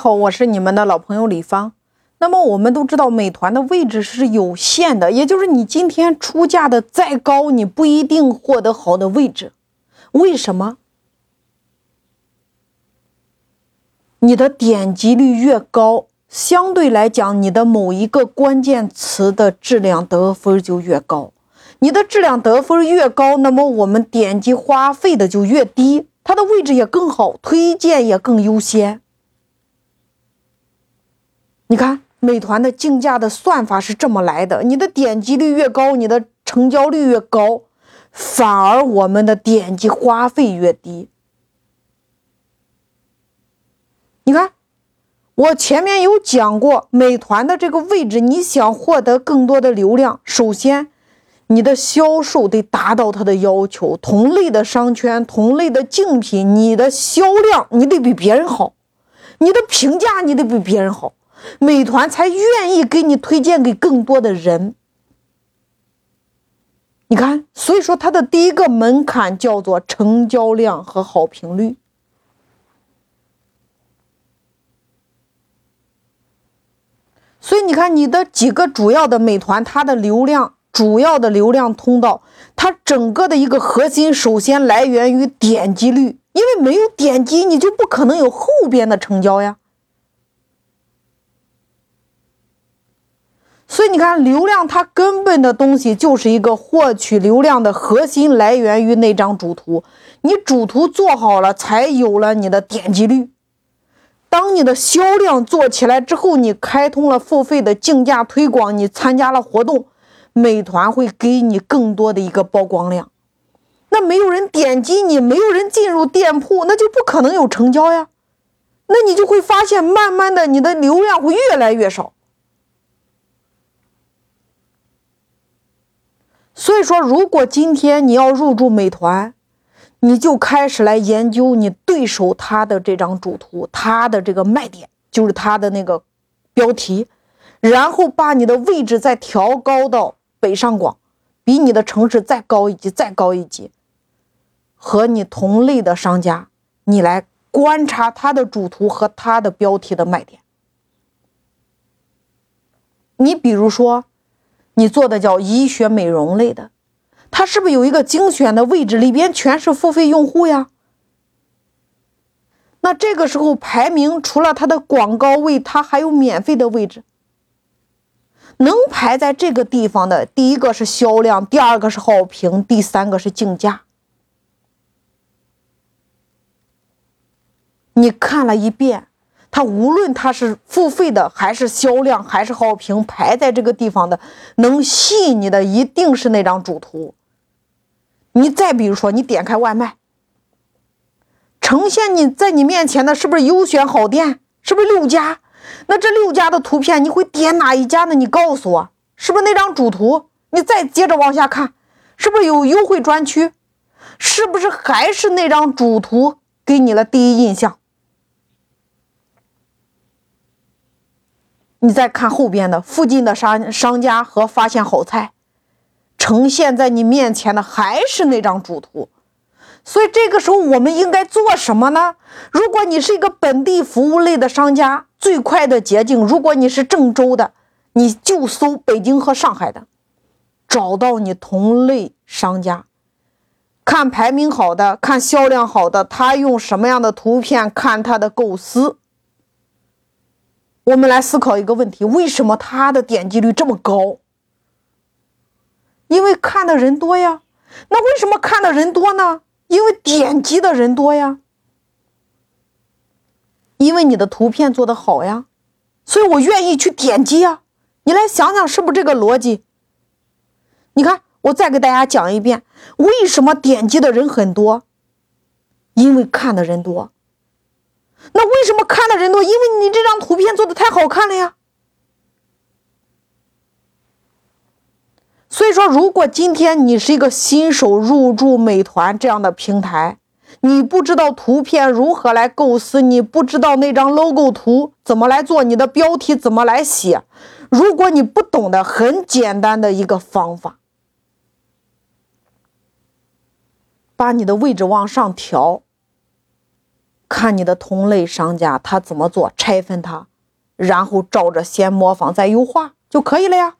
好，我是你们的老朋友李芳。那么我们都知道，美团的位置是有限的，也就是你今天出价的再高，你不一定获得好的位置。为什么？你的点击率越高，相对来讲，你的某一个关键词的质量得分就越高。你的质量得分越高，那么我们点击花费的就越低，它的位置也更好，推荐也更优先。你看。美团的竞价的算法是这么来的：你的点击率越高，你的成交率越高，反而我们的点击花费越低。你看，我前面有讲过，美团的这个位置，你想获得更多的流量，首先你的销售得达到它的要求，同类的商圈、同类的竞品，你的销量你得比别人好，你的评价你得比别人好。美团才愿意给你推荐给更多的人。你看，所以说它的第一个门槛叫做成交量和好评率。所以你看，你的几个主要的美团，它的流量主要的流量通道，它整个的一个核心，首先来源于点击率，因为没有点击，你就不可能有后边的成交呀。所以你看，流量它根本的东西就是一个获取流量的核心来源于那张主图。你主图做好了，才有了你的点击率。当你的销量做起来之后，你开通了付费的竞价推广，你参加了活动，美团会给你更多的一个曝光量。那没有人点击你，没有人进入店铺，那就不可能有成交呀。那你就会发现，慢慢的你的流量会越来越少。所以说，如果今天你要入驻美团，你就开始来研究你对手他的这张主图，他的这个卖点就是他的那个标题，然后把你的位置再调高到北上广，比你的城市再高一级，再高一级，和你同类的商家，你来观察他的主图和他的标题的卖点。你比如说。你做的叫医学美容类的，它是不是有一个精选的位置？里边全是付费用户呀。那这个时候排名除了它的广告位，它还有免费的位置。能排在这个地方的，第一个是销量，第二个是好评，第三个是竞价。你看了一遍。它无论它是付费的还是销量还是好评，排在这个地方的，能吸引你的一定是那张主图。你再比如说，你点开外卖，呈现你在你面前的是不是优选好店？是不是六家？那这六家的图片，你会点哪一家呢？你告诉我，是不是那张主图？你再接着往下看，是不是有优惠专区？是不是还是那张主图给你了第一印象？你再看后边的附近的商商家和发现好菜，呈现在你面前的还是那张主图，所以这个时候我们应该做什么呢？如果你是一个本地服务类的商家，最快的捷径，如果你是郑州的，你就搜北京和上海的，找到你同类商家，看排名好的，看销量好的，他用什么样的图片，看他的构思。我们来思考一个问题：为什么它的点击率这么高？因为看的人多呀。那为什么看的人多呢？因为点击的人多呀。因为你的图片做的好呀，所以我愿意去点击呀。你来想想，是不是这个逻辑？你看，我再给大家讲一遍，为什么点击的人很多？因为看的人多。为什么看的人多？因为你这张图片做的太好看了呀。所以说，如果今天你是一个新手入驻美团这样的平台，你不知道图片如何来构思，你不知道那张 logo 图怎么来做，你的标题怎么来写，如果你不懂的，很简单的一个方法，把你的位置往上调。看你的同类商家他怎么做，拆分他，然后照着先模仿再优化就可以了呀。